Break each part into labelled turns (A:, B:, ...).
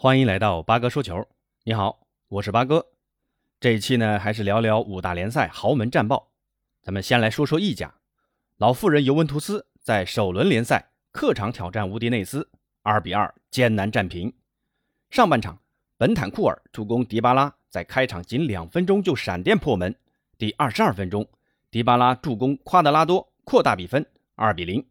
A: 欢迎来到八哥说球。你好，我是八哥。这一期呢，还是聊聊五大联赛豪门战报。咱们先来说说意甲，老妇人尤文图斯在首轮联赛客场挑战乌迪内斯，二比二艰难战平。上半场，本坦库尔助攻迪巴拉在开场仅两分钟就闪电破门。第二十二分钟，迪巴拉助攻夸德拉多扩大比分，二比零。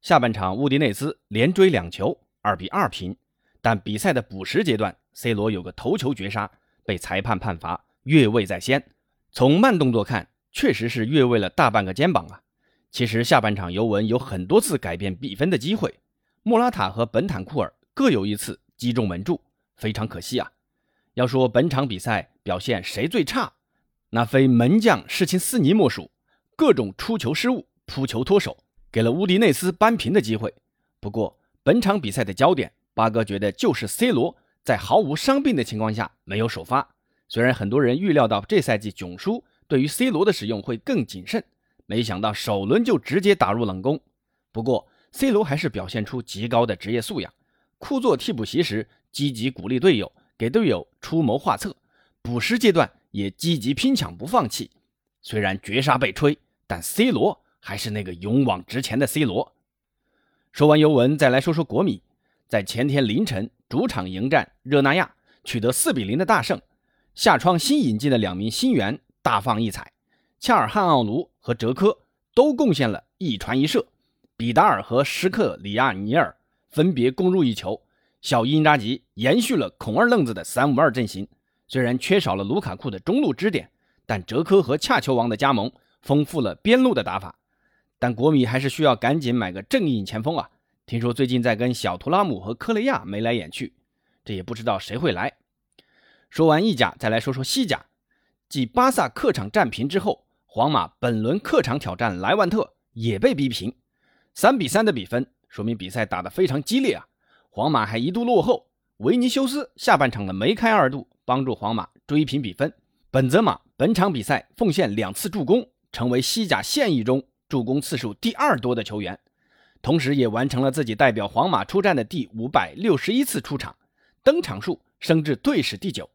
A: 下半场，乌迪内斯连追两球，二比二平。但比赛的补时阶段，C 罗有个头球绝杀，被裁判判罚越位在先。从慢动作看，确实是越位了大半个肩膀啊。其实下半场尤文有很多次改变比分的机会，莫拉塔和本坦库尔各有一次击中门柱，非常可惜啊。要说本场比赛表现谁最差，那非门将施琴斯尼莫属，各种出球失误、扑球脱手，给了乌迪内斯扳平的机会。不过本场比赛的焦点。八哥觉得就是 C 罗在毫无伤病的情况下没有首发。虽然很多人预料到这赛季囧叔对于 C 罗的使用会更谨慎，没想到首轮就直接打入冷宫。不过 C 罗还是表现出极高的职业素养，库做替补席时积极鼓励队友，给队友出谋划策；补时阶段也积极拼抢不放弃。虽然绝杀被吹，但 C 罗还是那个勇往直前的 C 罗。说完尤文，再来说说国米。在前天凌晨主场迎战热那亚，取得四比零的大胜。夏窗新引进的两名新援大放异彩，恰尔汗奥卢和哲科都贡献了一传一射，比达尔和什克里亚尼尔分别攻入一球。小因扎吉延续了孔二愣子的三五二阵型，虽然缺少了卢卡库的中路支点，但哲科和恰球王的加盟丰富了边路的打法。但国米还是需要赶紧买个正印前锋啊！听说最近在跟小图拉姆和科雷亚眉来眼去，这也不知道谁会来。说完意甲，再来说说西甲。继巴萨客场战平之后，皇马本轮客场挑战莱万特也被逼平，三比三的比分，说明比赛打得非常激烈啊。皇马还一度落后，维尼修斯下半场的梅开二度，帮助皇马追平比分。本泽马本场比赛奉献两次助攻，成为西甲现役中助攻次数第二多的球员。同时，也完成了自己代表皇马出战的第五百六十一次出场，登场数升至队史第九，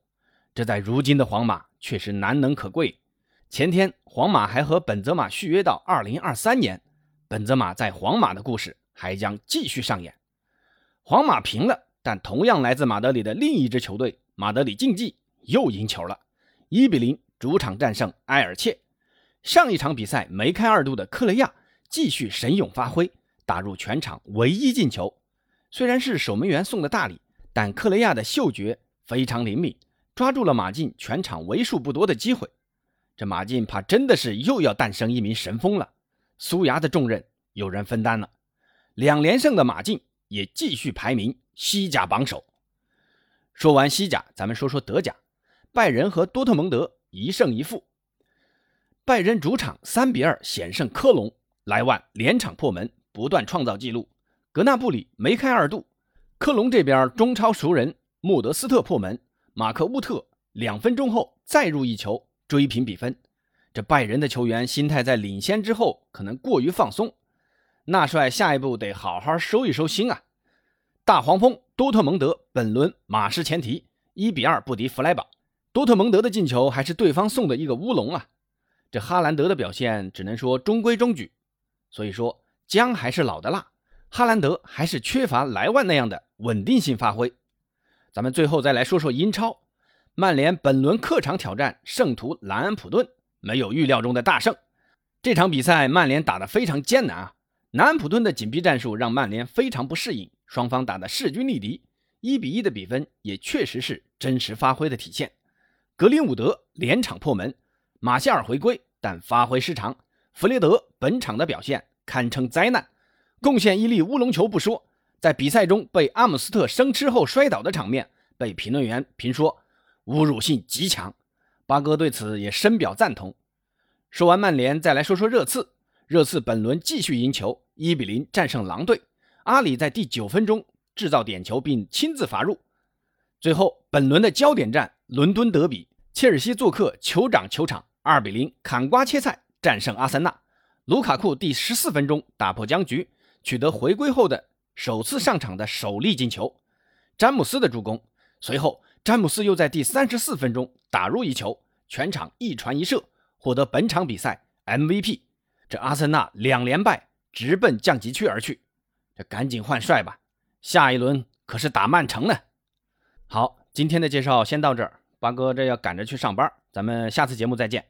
A: 这在如今的皇马确实难能可贵。前天，皇马还和本泽马续约到二零二三年，本泽马在皇马的故事还将继续上演。皇马平了，但同样来自马德里的另一支球队马德里竞技又赢球了，一比零主场战胜埃尔切。上一场比赛梅开二度的克雷亚继续神勇发挥。打入全场唯一进球，虽然是守门员送的大礼，但克雷亚的嗅觉非常灵敏，抓住了马竞全场为数不多的机会。这马竞怕真的是又要诞生一名神锋了，苏牙的重任有人分担了。两连胜的马竞也继续排名西甲榜首。说完西甲，咱们说说德甲，拜仁和多特蒙德一胜一负，拜仁主场三比二险胜科隆，莱万连场破门。不断创造纪录，格纳布里梅开二度，科隆这边中超熟人莫德斯特破门，马克乌特两分钟后再入一球追平比分。这拜仁的球员心态在领先之后可能过于放松，纳帅下一步得好好收一收心啊！大黄蜂多特蒙德本轮马失前蹄，一比二不敌弗莱堡，多特蒙德的进球还是对方送的一个乌龙啊！这哈兰德的表现只能说中规中矩，所以说。姜还是老的辣，哈兰德还是缺乏莱万那样的稳定性发挥。咱们最后再来说说英超，曼联本轮客场挑战圣徒兰安普顿，没有预料中的大胜。这场比赛曼联打得非常艰难啊，南安普顿的紧逼战术让曼联非常不适应，双方打得势均力敌，一比一的比分也确实是真实发挥的体现。格林伍德连场破门，马歇尔回归，但发挥失常。弗雷德本场的表现。堪称灾难，贡献一粒乌龙球不说，在比赛中被阿姆斯特生吃后摔倒的场面，被评论员评说侮辱性极强。八哥对此也深表赞同。说完曼联，再来说说热刺。热刺本轮继续赢球，一比零战胜狼队。阿里在第九分钟制造点球并亲自罚入。最后，本轮的焦点战——伦敦德比，切尔西做客酋长球场，二比零砍瓜切菜战胜阿森纳。卢卡库第十四分钟打破僵局，取得回归后的首次上场的首粒进球。詹姆斯的助攻随后，詹姆斯又在第三十四分钟打入一球，全场一传一射，获得本场比赛 MVP。这阿森纳两连败，直奔降级区而去。这赶紧换帅吧，下一轮可是打曼城呢。好，今天的介绍先到这儿，八哥这要赶着去上班，咱们下次节目再见。